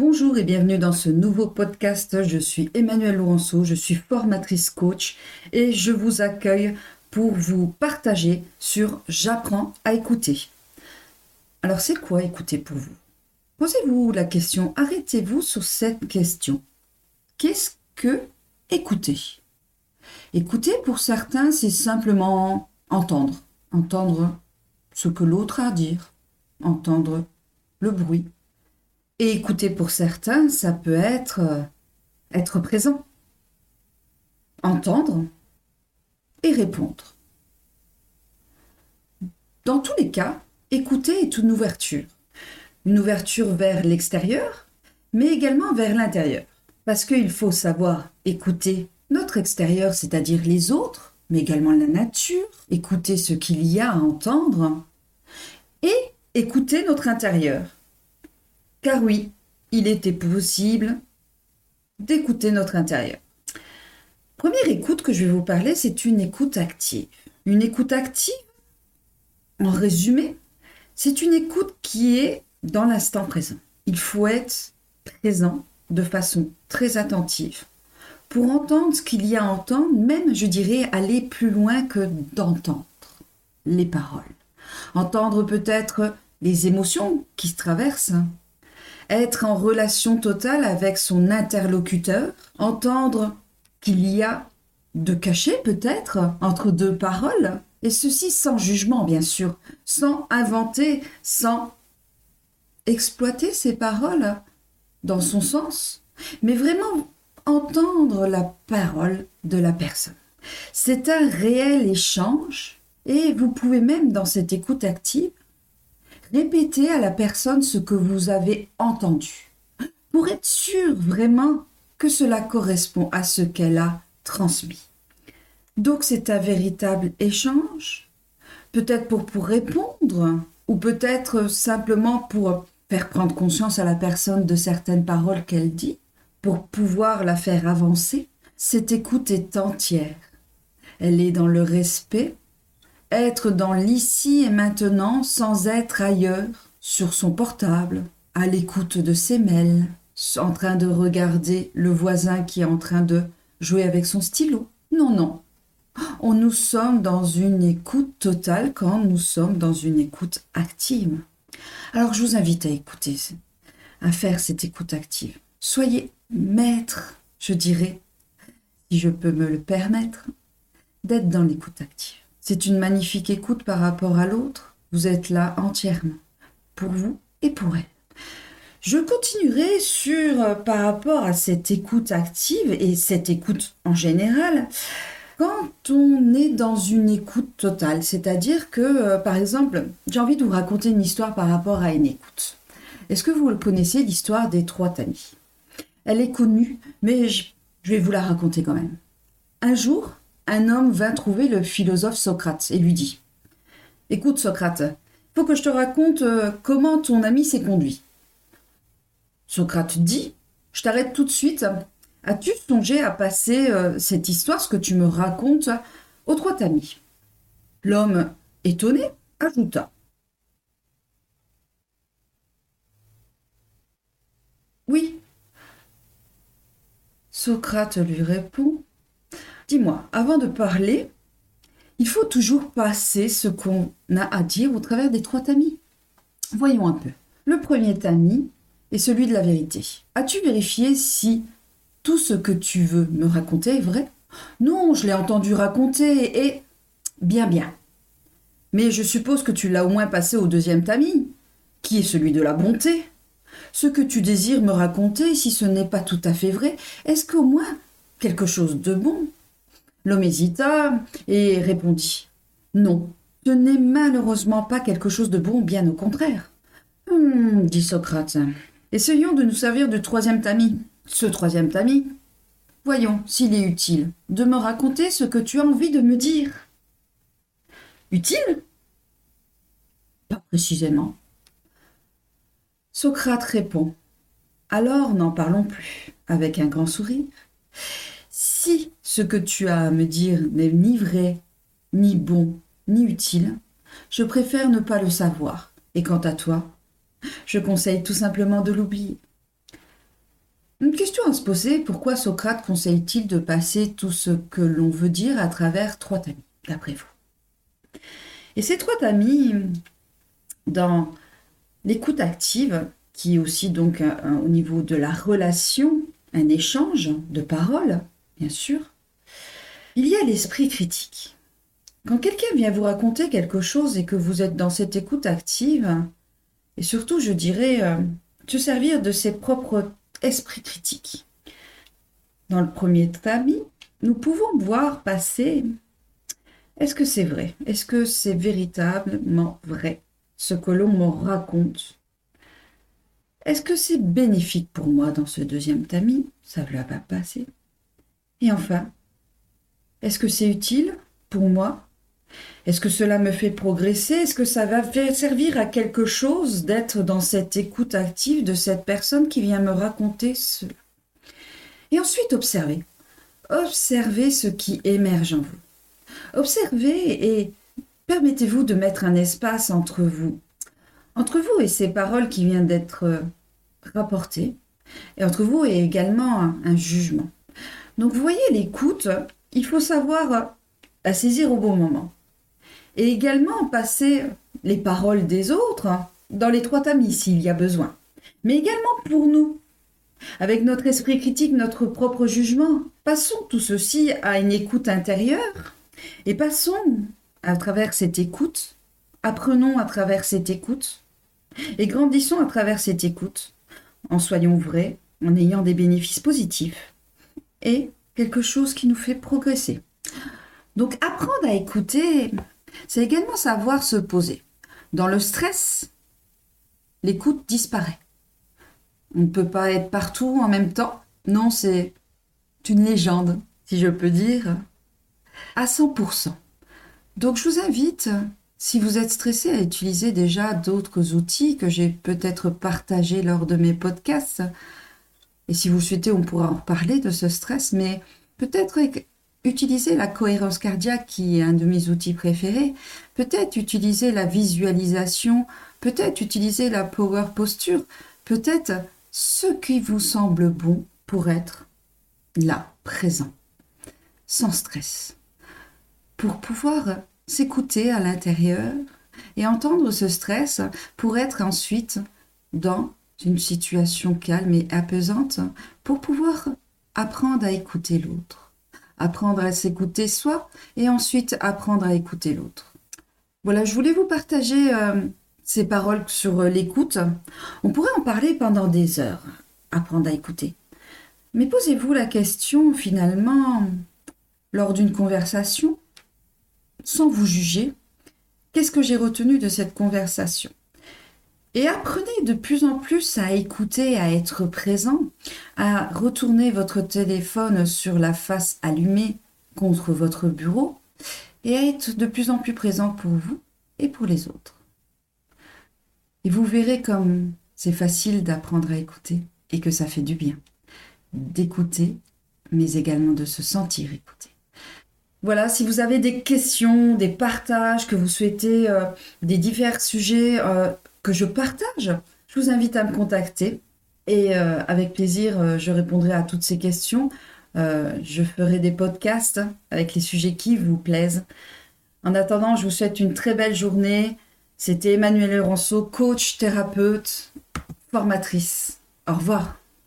Bonjour et bienvenue dans ce nouveau podcast. Je suis Emmanuelle Lourenço, je suis formatrice coach et je vous accueille pour vous partager sur J'apprends à écouter. Alors c'est quoi écouter pour vous? Posez-vous la question, arrêtez-vous sur cette question. Qu'est-ce que écouter? Écouter pour certains, c'est simplement entendre, entendre ce que l'autre a à dire, entendre le bruit. Et écouter pour certains, ça peut être euh, être présent, entendre et répondre. Dans tous les cas, écouter est une ouverture une ouverture vers l'extérieur, mais également vers l'intérieur. Parce qu'il faut savoir écouter notre extérieur, c'est-à-dire les autres, mais également la nature, écouter ce qu'il y a à entendre, et écouter notre intérieur. Car oui, il était possible d'écouter notre intérieur. Première écoute que je vais vous parler, c'est une écoute active. Une écoute active, en résumé, c'est une écoute qui est dans l'instant présent. Il faut être présent de façon très attentive pour entendre ce qu'il y a à entendre, même, je dirais, aller plus loin que d'entendre les paroles. Entendre peut-être les émotions qui se traversent, être en relation totale avec son interlocuteur, entendre qu'il y a de caché peut-être entre deux paroles, et ceci sans jugement bien sûr, sans inventer, sans exploiter ces paroles dans son sens, mais vraiment entendre la parole de la personne. C'est un réel échange et vous pouvez même dans cette écoute active répéter à la personne ce que vous avez entendu pour être sûr vraiment que cela correspond à ce qu'elle a transmis. Donc c'est un véritable échange, peut-être pour, pour répondre ou peut-être simplement pour faire prendre conscience à la personne de certaines paroles qu'elle dit, pour pouvoir la faire avancer. Cette écoute est entière. Elle est dans le respect, être dans l'ici et maintenant sans être ailleurs, sur son portable, à l'écoute de ses mails, en train de regarder le voisin qui est en train de jouer avec son stylo. Non, non. On nous sommes dans une écoute totale quand nous sommes dans une écoute active. Alors je vous invite à écouter, à faire cette écoute active. Soyez maître, je dirais, si je peux me le permettre, d'être dans l'écoute active. C'est une magnifique écoute par rapport à l'autre. Vous êtes là entièrement, pour vous et pour elle. Je continuerai sur euh, par rapport à cette écoute active et cette écoute en général quand on est dans une écoute totale, c'est-à-dire que, euh, par exemple, j'ai envie de vous raconter une histoire par rapport à une écoute. Est-ce que vous connaissez, l'histoire des trois tamis? Elle est connue, mais je, vais vous la raconter quand même. Un jour, un homme vint trouver le philosophe Socrate et lui dit Écoute, Socrate, faut que je te raconte euh, comment ton ami s'est conduit. Socrate dit Je t'arrête tout de suite As-tu songé à passer euh, cette histoire, ce que tu me racontes, aux trois tamis L'homme, étonné, ajouta. Oui. Socrate lui répond. Dis-moi, avant de parler, il faut toujours passer ce qu'on a à dire au travers des trois tamis. Voyons un peu. Le premier tamis est celui de la vérité. As-tu vérifié si tout ce que tu veux me raconter est vrai? Non, je l'ai entendu raconter et... Bien, bien. Mais je suppose que tu l'as au moins passé au deuxième tamis, qui est celui de la bonté. Ce que tu désires me raconter, si ce n'est pas tout à fait vrai, est-ce qu'au moins quelque chose de bon L'homme hésita et répondit Non, ce n'est malheureusement pas quelque chose de bon, bien au contraire. Hum, dit Socrate. Essayons de nous servir du troisième tamis ce troisième tamis. Voyons s'il est utile de me raconter ce que tu as envie de me dire. Utile? Pas précisément. Socrate répond. Alors n'en parlons plus, avec un grand sourire. Si ce que tu as à me dire n'est ni vrai, ni bon, ni utile, je préfère ne pas le savoir. Et quant à toi, je conseille tout simplement de l'oublier. Une question à se poser, pourquoi Socrate conseille-t-il de passer tout ce que l'on veut dire à travers trois tamis, d'après vous? Et ces trois tamis, dans l'écoute active, qui est aussi donc au niveau de la relation, un échange de paroles, bien sûr, il y a l'esprit critique. Quand quelqu'un vient vous raconter quelque chose et que vous êtes dans cette écoute active, et surtout, je dirais, euh, se servir de ses propres esprits critiques. Dans le premier tamis, nous pouvons voir passer est-ce que c'est vrai? Est-ce que c'est véritablement vrai ce que l'on me raconte? Est-ce que c'est bénéfique pour moi dans ce deuxième tamis Ça ne va pas passer. Et enfin, est-ce que c'est utile pour moi? Est-ce que cela me fait progresser? Est-ce que ça va servir à quelque chose d'être dans cette écoute active de cette personne qui vient me raconter cela? Et ensuite, observez. Observez ce qui émerge en vous. Observez et permettez-vous de mettre un espace entre vous. Entre vous et ces paroles qui viennent d'être rapportées. Et entre vous et également un jugement. Donc vous voyez, l'écoute, il faut savoir la saisir au bon moment. Et également passer les paroles des autres dans les trois tamis s'il y a besoin. Mais également pour nous. Avec notre esprit critique, notre propre jugement, passons tout ceci à une écoute intérieure et passons à travers cette écoute, apprenons à travers cette écoute et grandissons à travers cette écoute en soyons vrais, en ayant des bénéfices positifs et quelque chose qui nous fait progresser. Donc apprendre à écouter, c'est également savoir se poser. Dans le stress, l'écoute disparaît. On ne peut pas être partout en même temps. Non, c'est une légende, si je peux dire, à 100%. Donc je vous invite, si vous êtes stressé, à utiliser déjà d'autres outils que j'ai peut-être partagés lors de mes podcasts. Et si vous souhaitez, on pourra en parler de ce stress, mais peut-être utiliser la cohérence cardiaque qui est un de mes outils préférés, peut-être utiliser la visualisation, peut-être utiliser la power posture, peut-être ce qui vous semble bon pour être là, présent, sans stress, pour pouvoir s'écouter à l'intérieur et entendre ce stress pour être ensuite dans une situation calme et apaisante pour pouvoir apprendre à écouter l'autre, apprendre à s'écouter soi et ensuite apprendre à écouter l'autre. Voilà, je voulais vous partager euh, ces paroles sur euh, l'écoute. On pourrait en parler pendant des heures, apprendre à écouter. Mais posez-vous la question finalement, lors d'une conversation, sans vous juger, qu'est-ce que j'ai retenu de cette conversation? Et apprenez de plus en plus à écouter, à être présent, à retourner votre téléphone sur la face allumée contre votre bureau et à être de plus en plus présent pour vous et pour les autres. Et vous verrez comme c'est facile d'apprendre à écouter et que ça fait du bien d'écouter, mais également de se sentir écouté. Voilà, si vous avez des questions, des partages, que vous souhaitez euh, des divers sujets euh, que je partage, je vous invite à me contacter et euh, avec plaisir, euh, je répondrai à toutes ces questions. Euh, je ferai des podcasts avec les sujets qui vous plaisent. En attendant, je vous souhaite une très belle journée. C'était Emmanuelle Ranceau, coach, thérapeute, formatrice. Au revoir.